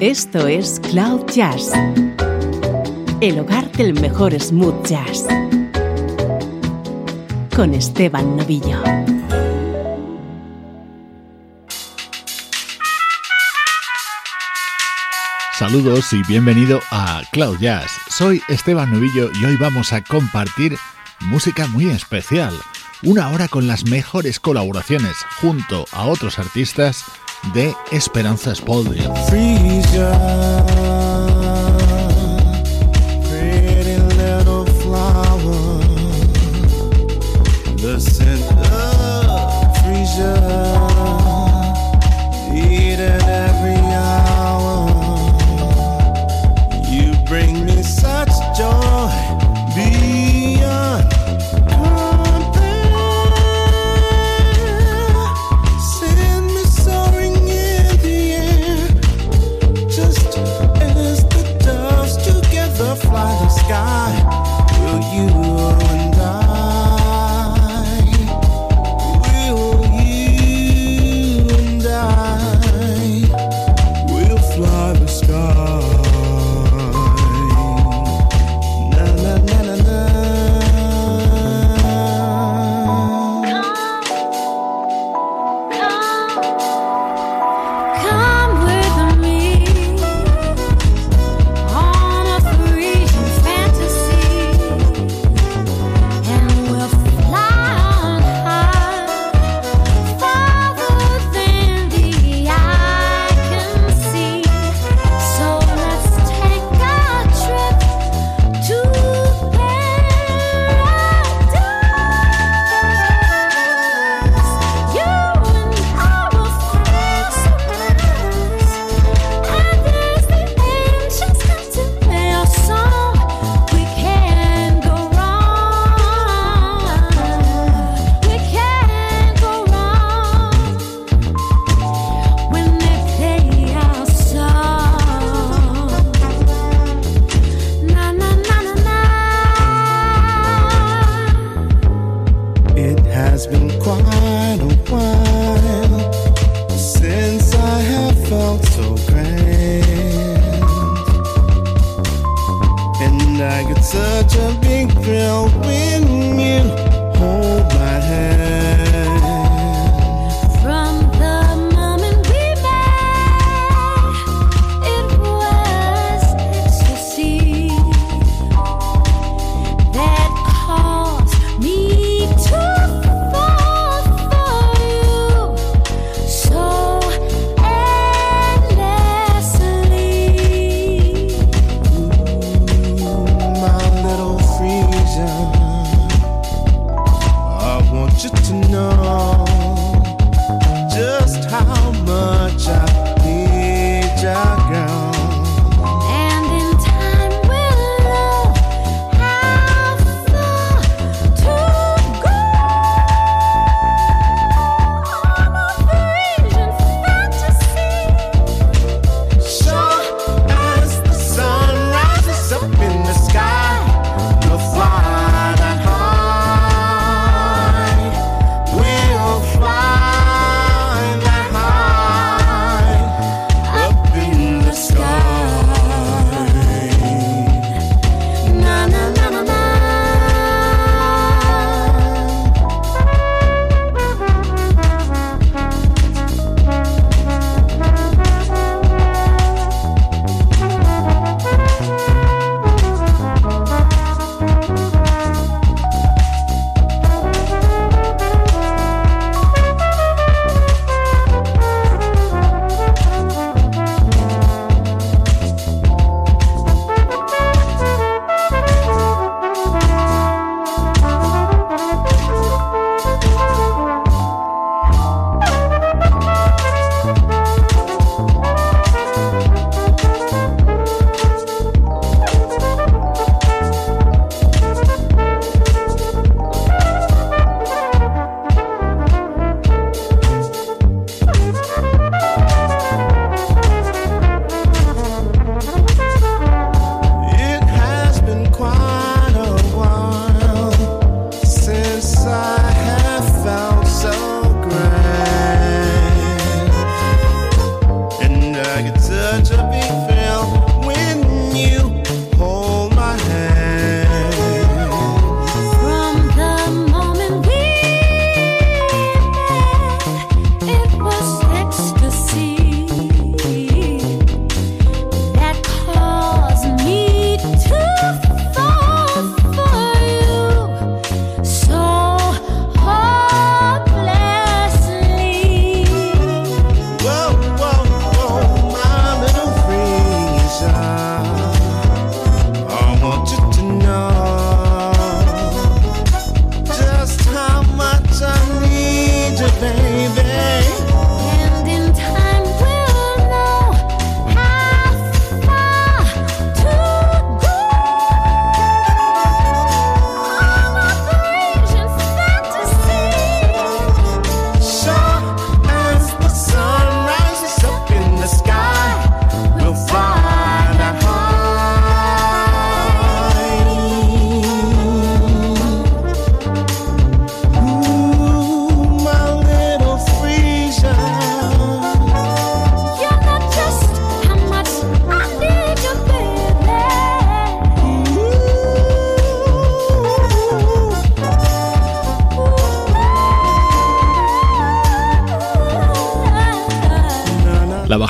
Esto es Cloud Jazz, el hogar del mejor smooth jazz, con Esteban Novillo. Saludos y bienvenido a Cloud Jazz. Soy Esteban Novillo y hoy vamos a compartir música muy especial. Una hora con las mejores colaboraciones junto a otros artistas de Esperanza Spalding.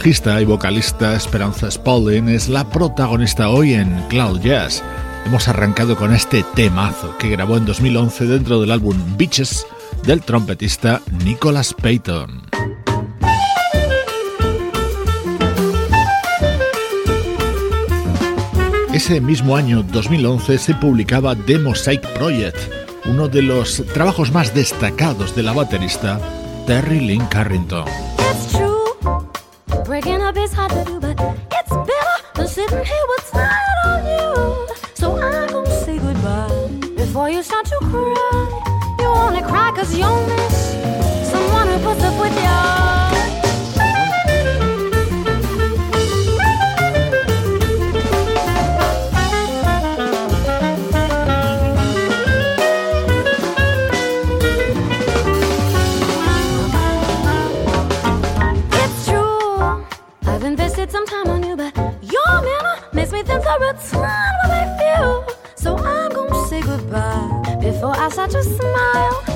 Bajista y vocalista Esperanza Spalding es la protagonista hoy en Cloud Jazz. Hemos arrancado con este temazo que grabó en 2011 dentro del álbum Beaches del trompetista Nicholas Payton. Ese mismo año 2011 se publicaba The Mosaic Project, uno de los trabajos más destacados de la baterista Terry Lynn Carrington. always hard to do, but it's better than sitting here with tired on you. So I'm gonna say goodbye before you start to cry. You only cry cause you miss someone who puts up with you. Me think return what I feel. So I'm gonna say goodbye before I start to smile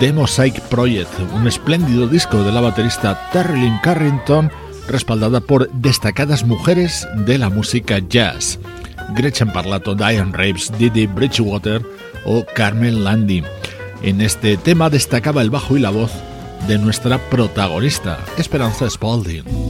The Mosaic Project, un espléndido disco de la baterista Terry Carrington, respaldada por destacadas mujeres de la música jazz. Gretchen Parlato, Diane Reeves, Didi Bridgewater o Carmen Landy. En este tema destacaba el bajo y la voz de nuestra protagonista, Esperanza Spalding.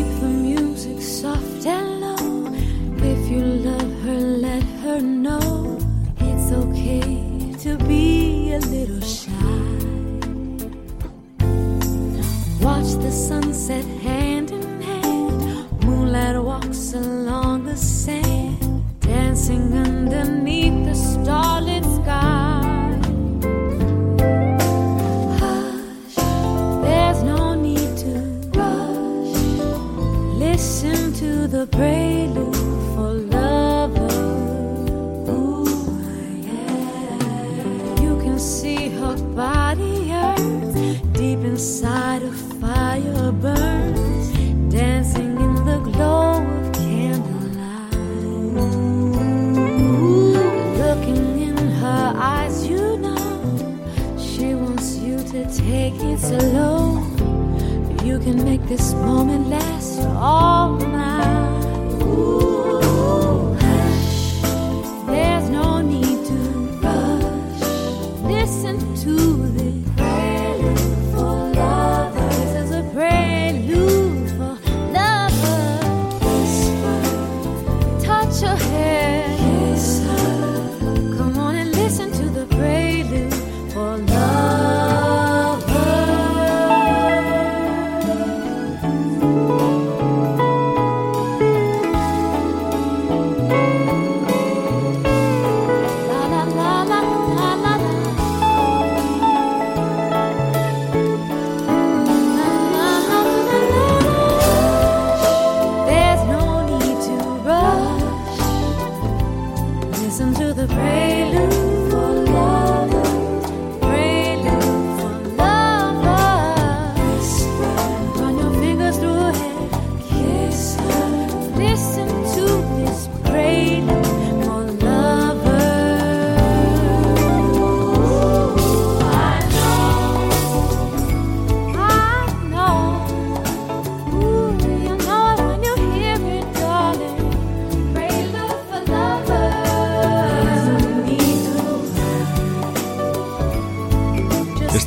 take it slow. You can make this moment last all night. Ooh.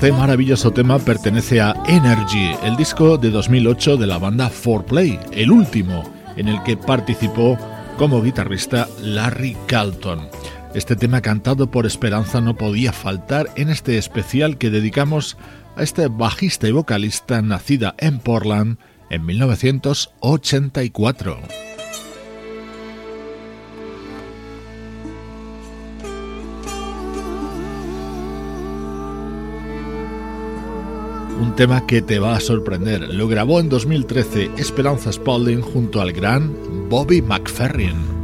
Este maravilloso tema pertenece a Energy, el disco de 2008 de la banda 4Play, el último en el que participó como guitarrista Larry Calton. Este tema cantado por Esperanza no podía faltar en este especial que dedicamos a este bajista y vocalista nacida en Portland en 1984. Tema que te va a sorprender. Lo grabó en 2013 Esperanza Spalding junto al gran Bobby McFerrin.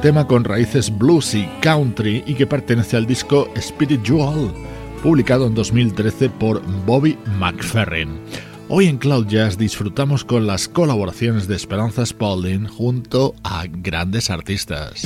Tema con raíces blues y country y que pertenece al disco Spiritual, publicado en 2013 por Bobby McFerrin. Hoy en Cloud Jazz disfrutamos con las colaboraciones de Esperanza Spalding junto a grandes artistas.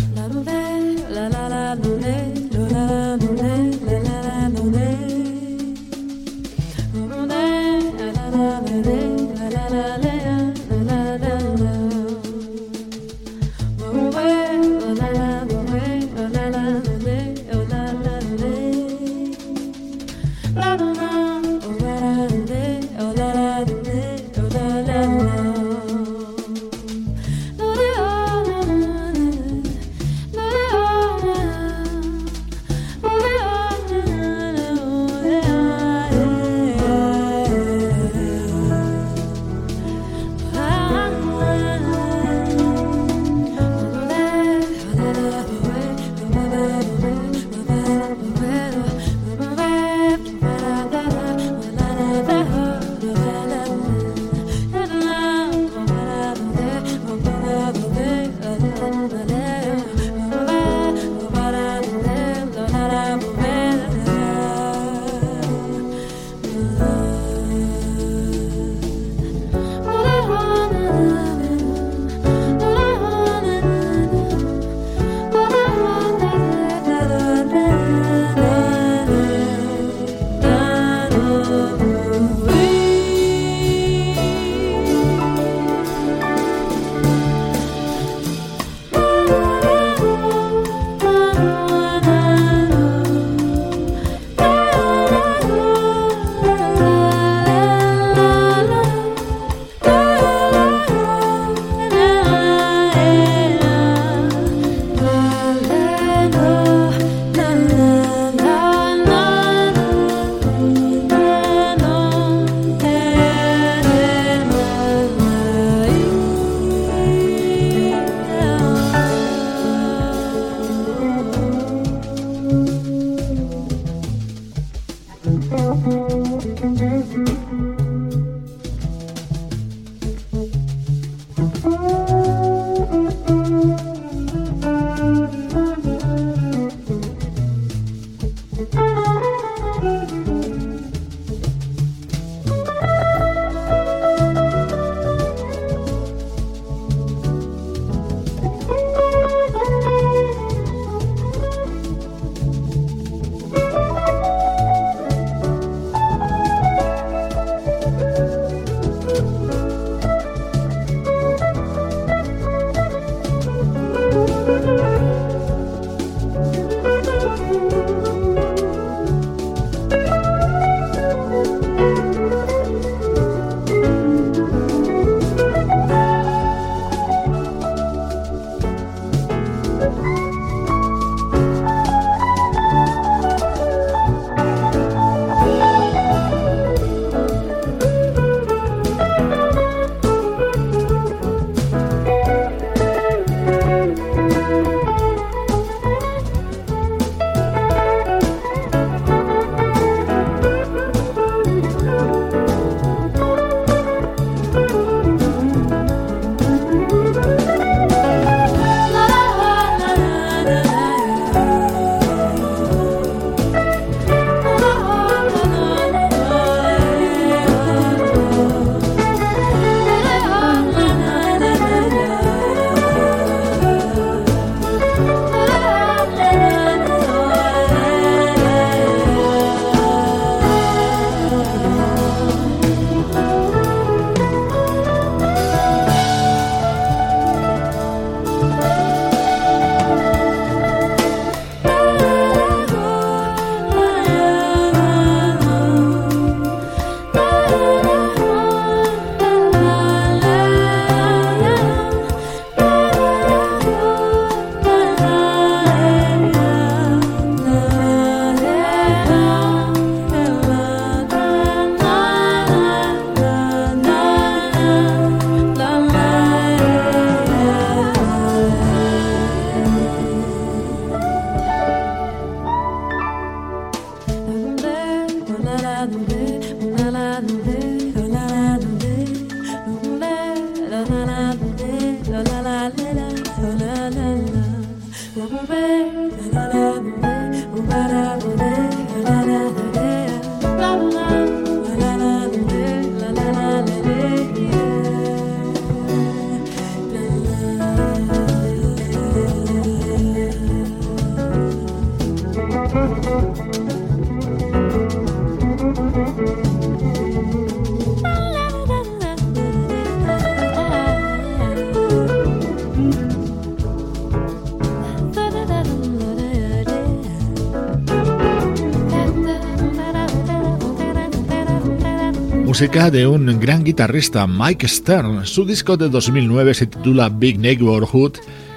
Música de un gran guitarrista, Mike Stern. Su disco de 2009 se titula Big Neighborhood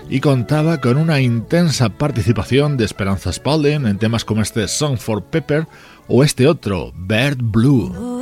y contaba con una intensa participación de Esperanza Spalding en temas como este Song for Pepper o este otro, Bird Blue.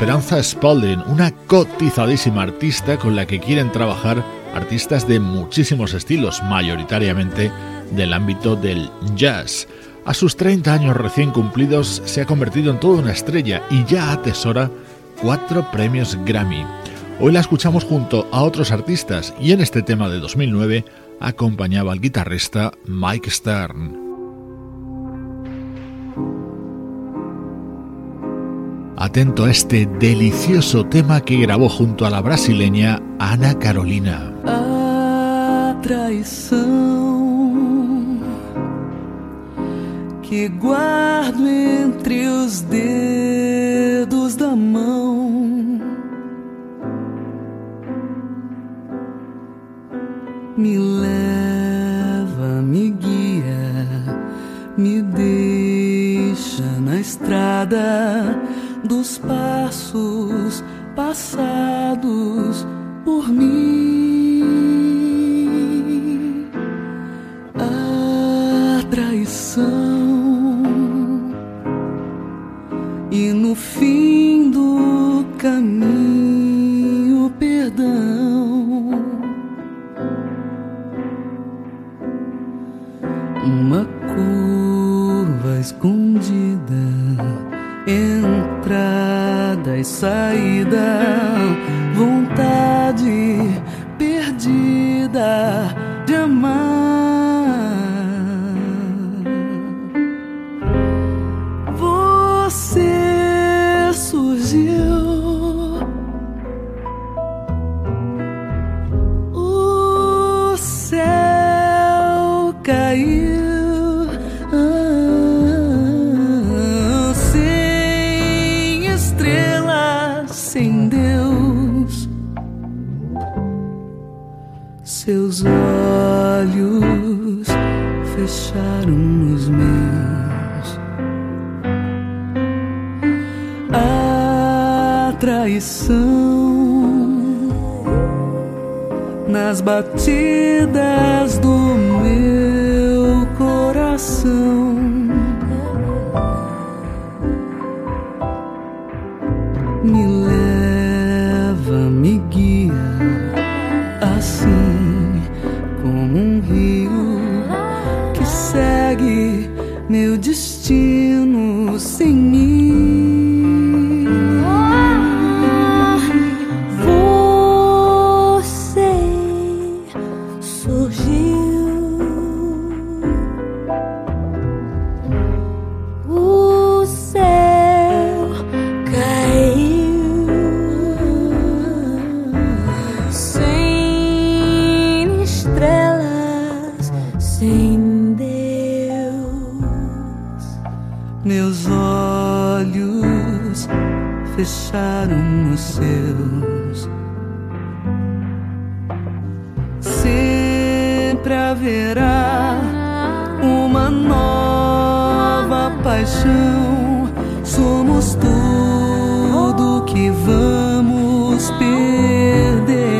Esperanza Spalding, una cotizadísima artista con la que quieren trabajar artistas de muchísimos estilos, mayoritariamente del ámbito del jazz. A sus 30 años recién cumplidos se ha convertido en toda una estrella y ya atesora cuatro premios Grammy. Hoy la escuchamos junto a otros artistas y en este tema de 2009 acompañaba al guitarrista Mike Stern. Atento a este delicioso tema que grabó junto a la brasileña Ana Carolina. A traição que guardo entre os dedos da mão me leva, me guia, me deixa na estrada dos passos passados por mim. A traição e no fim do caminho saída. Sempre haverá uma nova paixão. Somos tudo que vamos perder.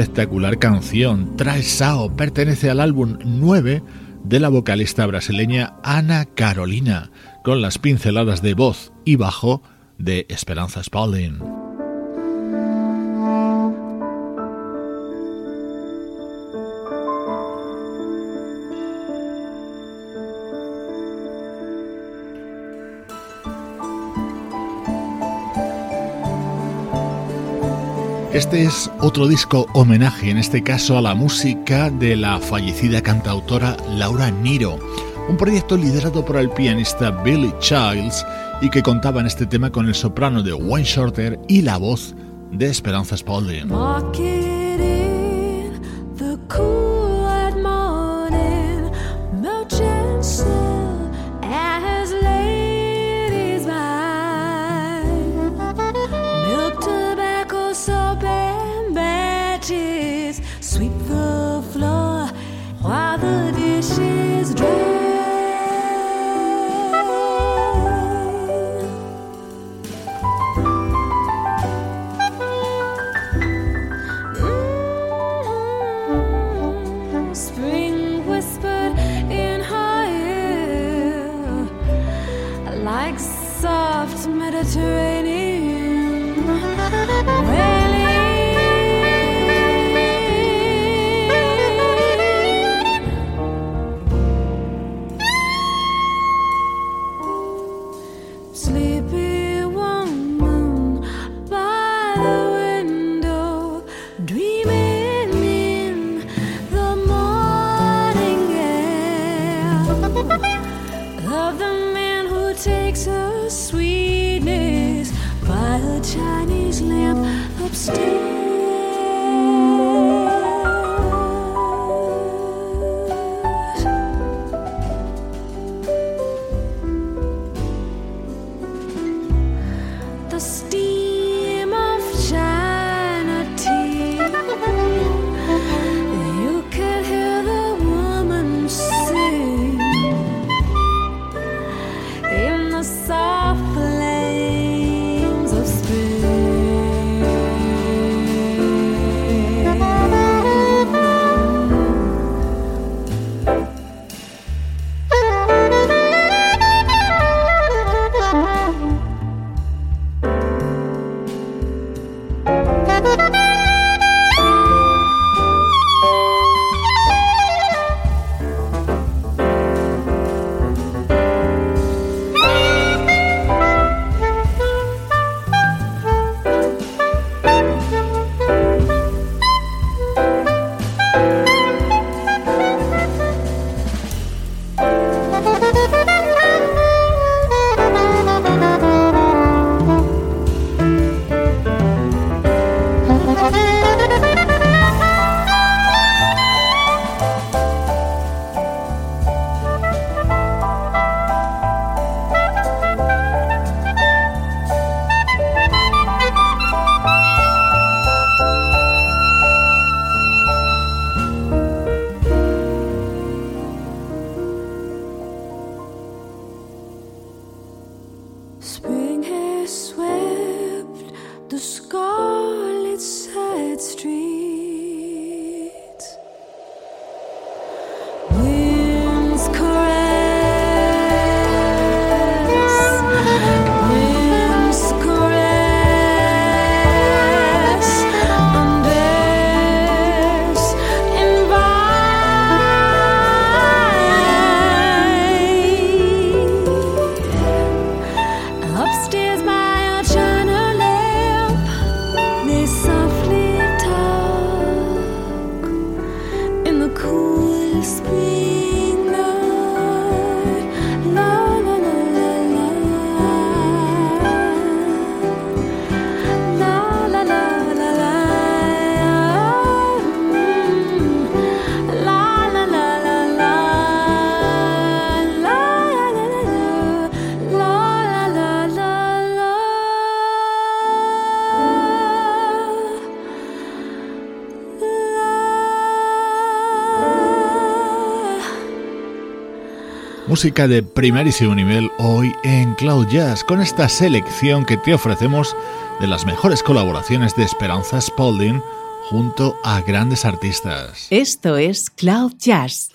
Espectacular canción. Trae Sao pertenece al álbum 9 de la vocalista brasileña Ana Carolina, con las pinceladas de voz y bajo de Esperanza Spalding. Este es otro disco homenaje, en este caso a la música de la fallecida cantautora Laura Niro, un proyecto liderado por el pianista Billy Childs y que contaba en este tema con el soprano de Wayne Shorter y la voz de Esperanza Spalding. Música de primerísimo nivel hoy en Cloud Jazz con esta selección que te ofrecemos de las mejores colaboraciones de Esperanza Spalding junto a grandes artistas. Esto es Cloud Jazz.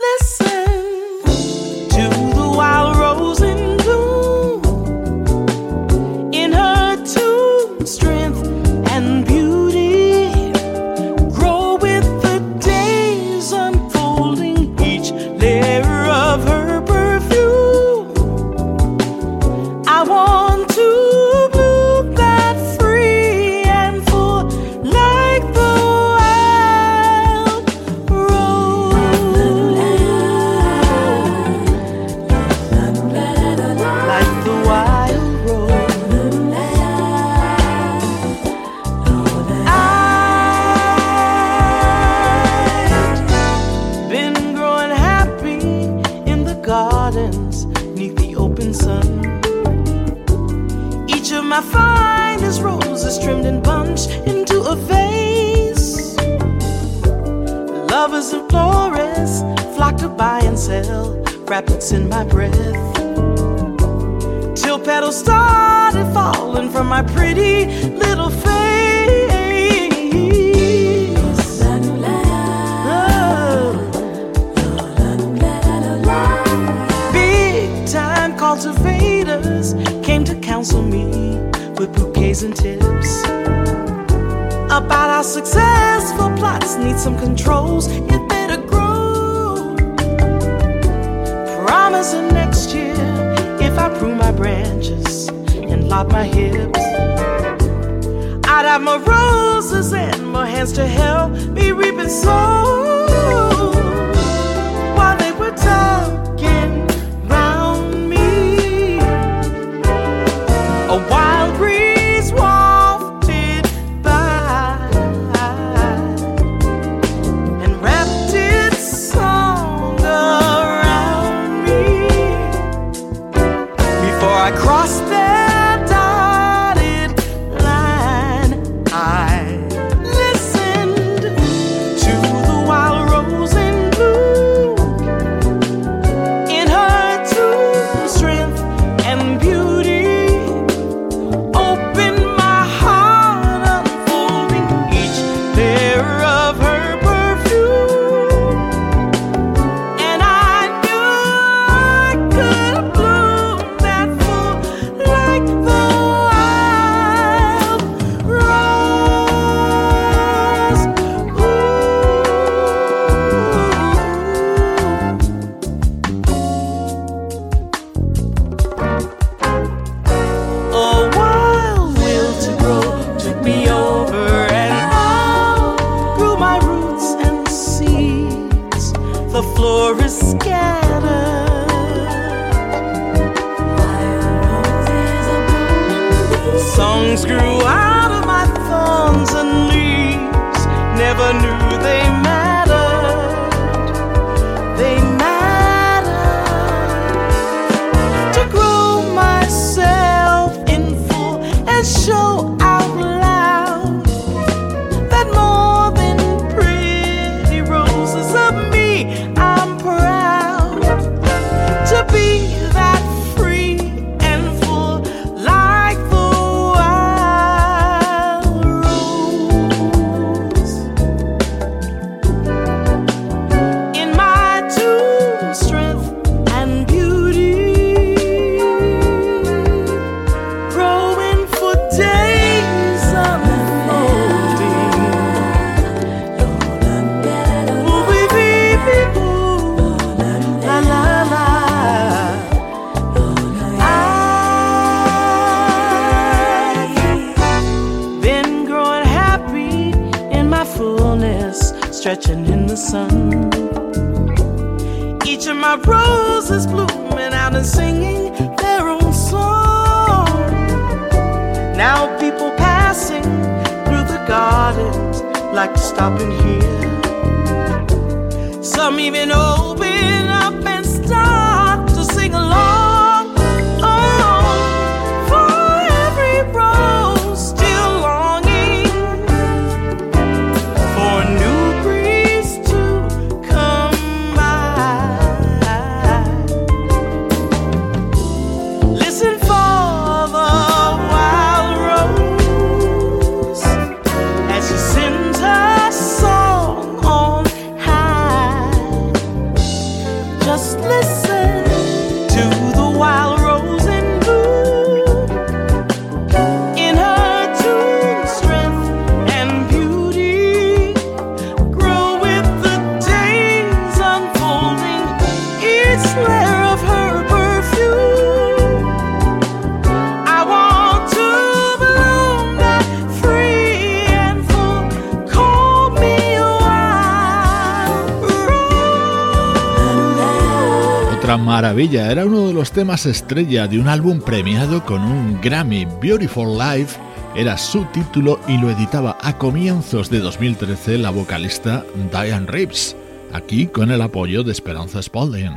Rabbits in my breath. Till petals started falling from my pretty little face. Oh. Big time cultivators came to counsel me with bouquets and tips about how successful plots need some controls. Branches and lop my hips, I'd have more roses and my hands to help me reaping and stretching in the sun. Each of my roses blooming out and singing their own song. Now people passing through the gardens like stopping here. Some even open. Maravilla, era uno de los temas estrella de un álbum premiado con un Grammy. Beautiful Life era su título y lo editaba a comienzos de 2013 la vocalista Diane Reeves, aquí con el apoyo de Esperanza Spalding.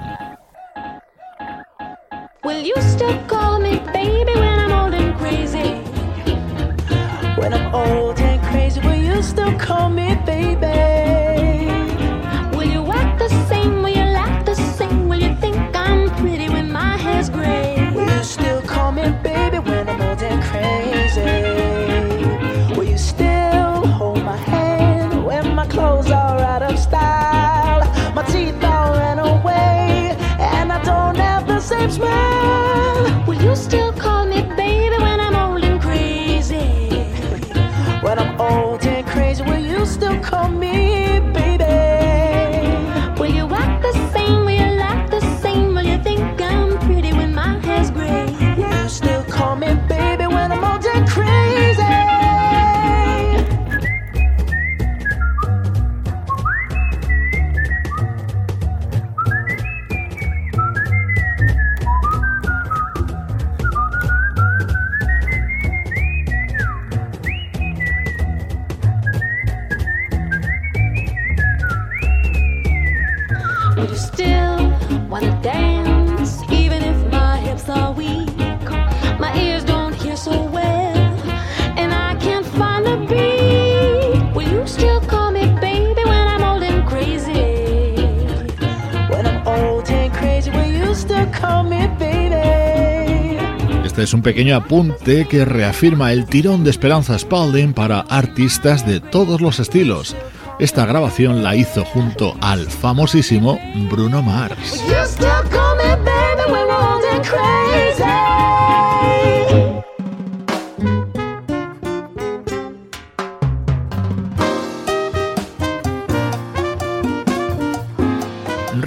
un pequeño apunte que reafirma el tirón de Esperanza Spalding para artistas de todos los estilos. Esta grabación la hizo junto al famosísimo Bruno Mars.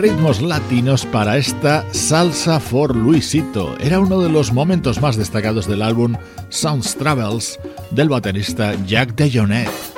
ritmos latinos para esta Salsa for Luisito. Era uno de los momentos más destacados del álbum Sounds Travels del baterista Jack DeJohnette.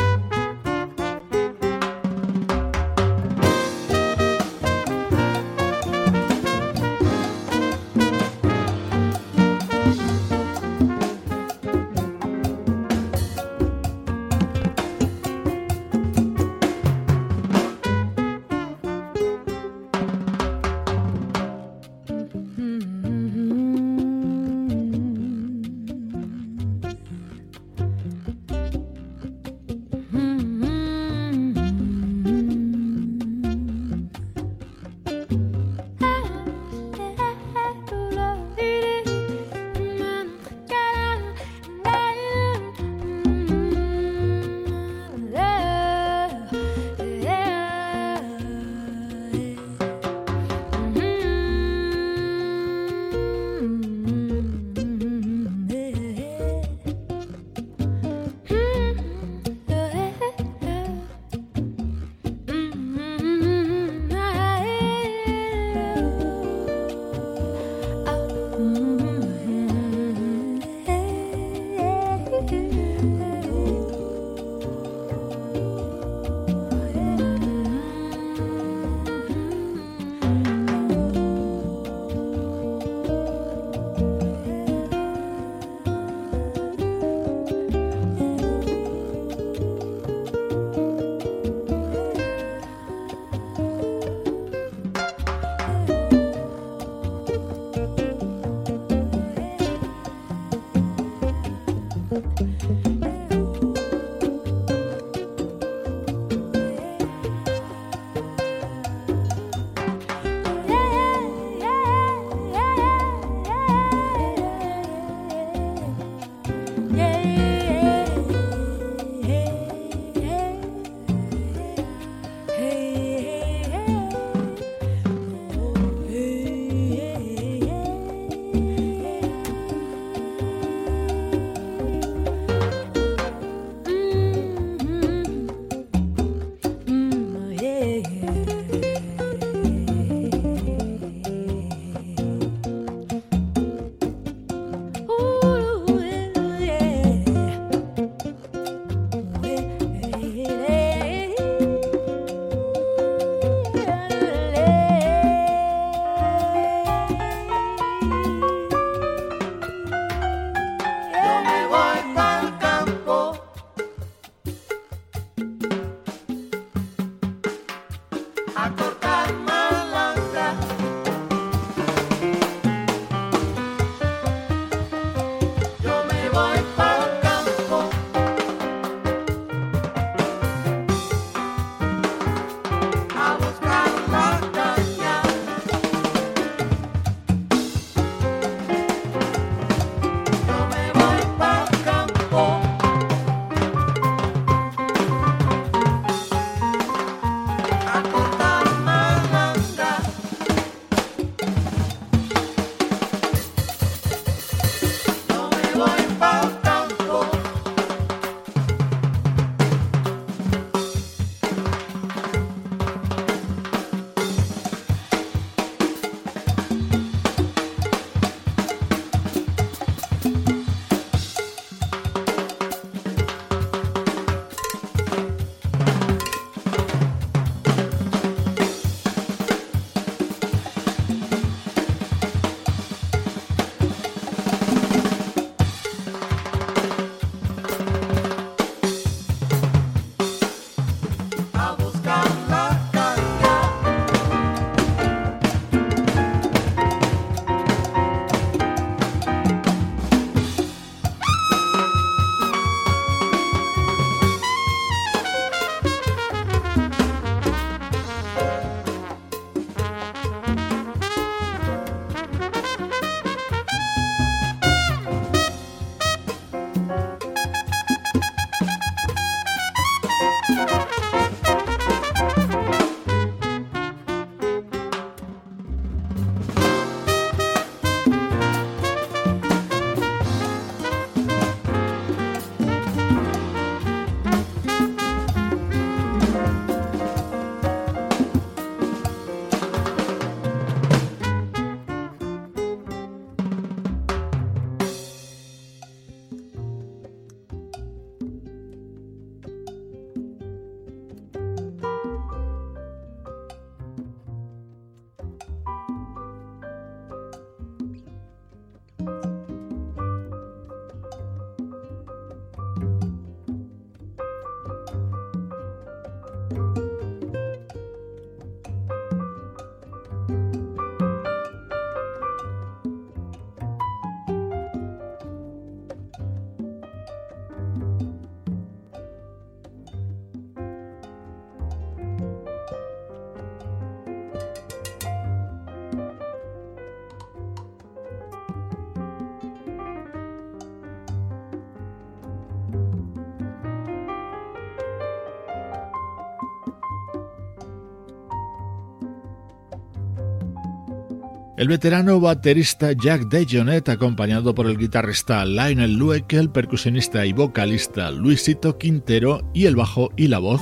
El veterano baterista Jack DeJohnette, acompañado por el guitarrista Lionel Lueck, el percusionista y vocalista Luisito Quintero y el bajo y la voz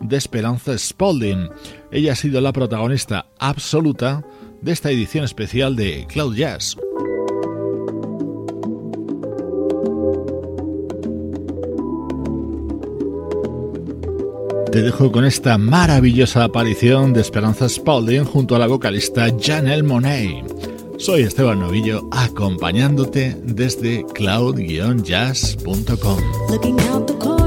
de Esperanza Spalding. Ella ha sido la protagonista absoluta de esta edición especial de Cloud Jazz. Te dejo con esta maravillosa aparición de Esperanza Spalding junto a la vocalista Janelle Monet. Soy Esteban Novillo acompañándote desde cloud-jazz.com.